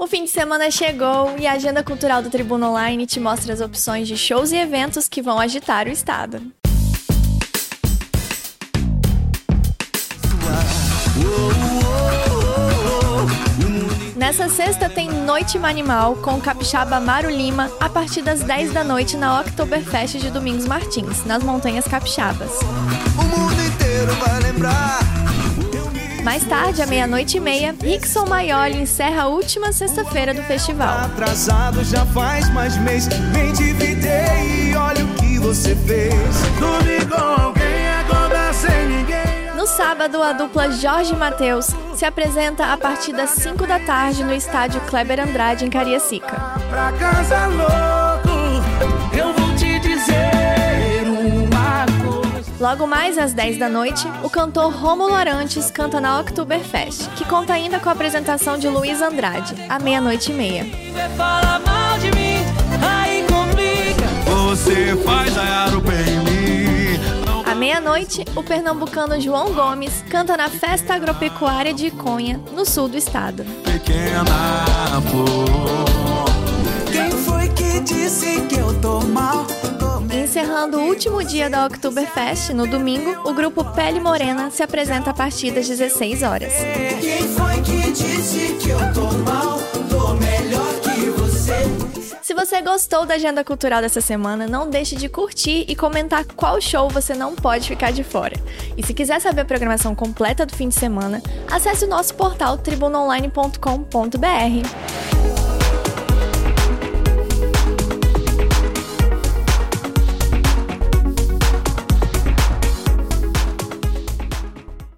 O fim de semana chegou e a agenda cultural do Tribuna Online te mostra as opções de shows e eventos que vão agitar o estado. Nessa sexta tem Noite Manimal com o capixaba Maru Lima a partir das 10 da noite na Oktoberfest de Domingos Martins, nas Montanhas Capixabas. O mundo inteiro vai lembrar. Mais tarde, à meia-noite e meia, Rickson Maioli encerra a última sexta-feira do festival. Atrasado já faz mais mês. E olha o que você fez. Dormir com alguém acordar sem ninguém. No sábado, a dupla Jorge Mateus se apresenta a partir das 5 da tarde no estádio Kleber Andrade, em Cariacica. Logo mais às 10 da noite, o cantor Rômulo Arantes canta na Oktoberfest, que conta ainda com a apresentação de Luiz Andrade, à meia-noite e meia. À meia-noite, o pernambucano João Gomes canta na Festa Agropecuária de Iconha, no sul do estado. pequena flor. Encerrando o último dia da Oktoberfest, no domingo, o grupo Pele Morena se apresenta a partir das 16 horas. Quem foi que disse que eu tô mal? Tô melhor que você. Se você gostou da agenda cultural dessa semana, não deixe de curtir e comentar qual show você não pode ficar de fora. E se quiser saber a programação completa do fim de semana, acesse o nosso portal tribunaonline.com.br.